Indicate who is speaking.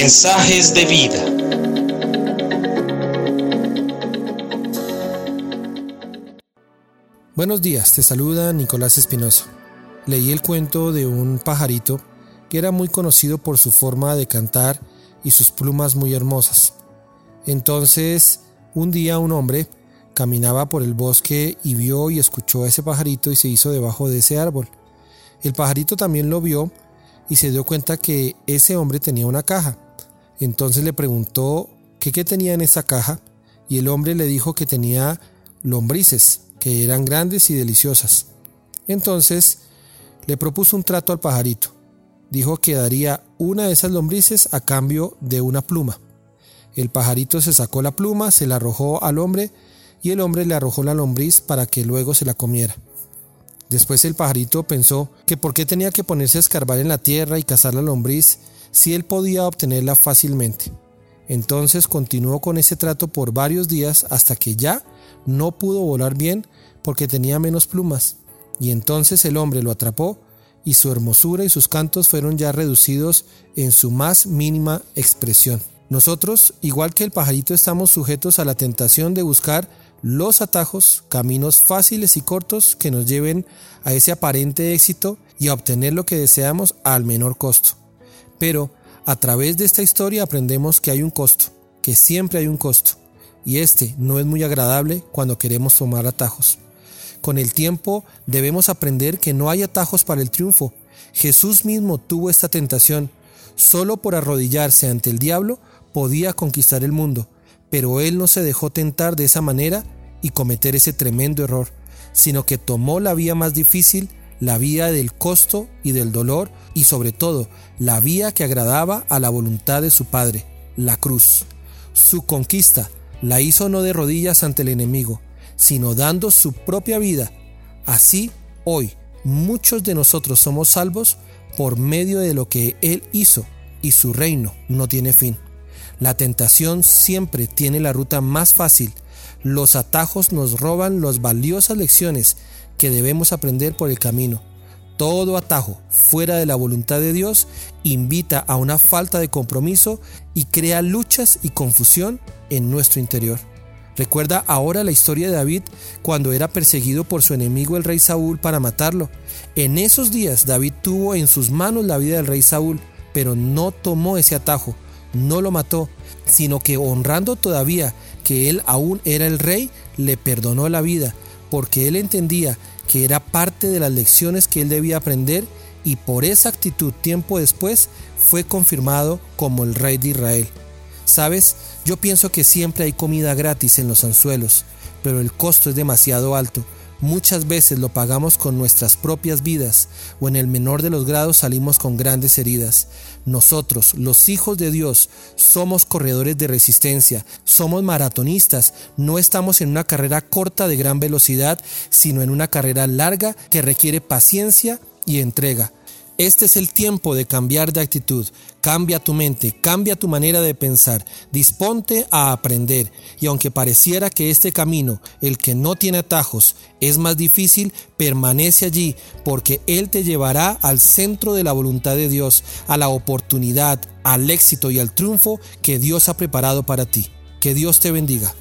Speaker 1: Mensajes de vida.
Speaker 2: Buenos días, te saluda Nicolás Espinosa. Leí el cuento de un pajarito que era muy conocido por su forma de cantar y sus plumas muy hermosas. Entonces, un día un hombre caminaba por el bosque y vio y escuchó a ese pajarito y se hizo debajo de ese árbol. El pajarito también lo vio y se dio cuenta que ese hombre tenía una caja. Entonces le preguntó qué tenía en esa caja y el hombre le dijo que tenía lombrices, que eran grandes y deliciosas. Entonces le propuso un trato al pajarito. Dijo que daría una de esas lombrices a cambio de una pluma. El pajarito se sacó la pluma, se la arrojó al hombre y el hombre le arrojó la lombriz para que luego se la comiera. Después el pajarito pensó que por qué tenía que ponerse a escarbar en la tierra y cazar la lombriz si él podía obtenerla fácilmente. Entonces continuó con ese trato por varios días hasta que ya no pudo volar bien porque tenía menos plumas. Y entonces el hombre lo atrapó y su hermosura y sus cantos fueron ya reducidos en su más mínima expresión. Nosotros, igual que el pajarito, estamos sujetos a la tentación de buscar los atajos, caminos fáciles y cortos que nos lleven a ese aparente éxito y a obtener lo que deseamos al menor costo. Pero a través de esta historia aprendemos que hay un costo, que siempre hay un costo, y este no es muy agradable cuando queremos tomar atajos. Con el tiempo debemos aprender que no hay atajos para el triunfo. Jesús mismo tuvo esta tentación. Solo por arrodillarse ante el diablo podía conquistar el mundo pero él no se dejó tentar de esa manera y cometer ese tremendo error, sino que tomó la vía más difícil, la vía del costo y del dolor, y sobre todo la vía que agradaba a la voluntad de su Padre, la cruz. Su conquista la hizo no de rodillas ante el enemigo, sino dando su propia vida. Así, hoy, muchos de nosotros somos salvos por medio de lo que Él hizo, y su reino no tiene fin. La tentación siempre tiene la ruta más fácil. Los atajos nos roban las valiosas lecciones que debemos aprender por el camino. Todo atajo fuera de la voluntad de Dios invita a una falta de compromiso y crea luchas y confusión en nuestro interior. Recuerda ahora la historia de David cuando era perseguido por su enemigo el rey Saúl para matarlo. En esos días David tuvo en sus manos la vida del rey Saúl, pero no tomó ese atajo no lo mató, sino que honrando todavía que él aún era el rey, le perdonó la vida, porque él entendía que era parte de las lecciones que él debía aprender y por esa actitud tiempo después fue confirmado como el rey de Israel. Sabes, yo pienso que siempre hay comida gratis en los anzuelos, pero el costo es demasiado alto Muchas veces lo pagamos con nuestras propias vidas o en el menor de los grados salimos con grandes heridas. Nosotros, los hijos de Dios, somos corredores de resistencia, somos maratonistas, no estamos en una carrera corta de gran velocidad, sino en una carrera larga que requiere paciencia y entrega. Este es el tiempo de cambiar de actitud. Cambia tu mente, cambia tu manera de pensar, disponte a aprender. Y aunque pareciera que este camino, el que no tiene atajos, es más difícil, permanece allí porque Él te llevará al centro de la voluntad de Dios, a la oportunidad, al éxito y al triunfo que Dios ha preparado para ti. Que Dios te bendiga.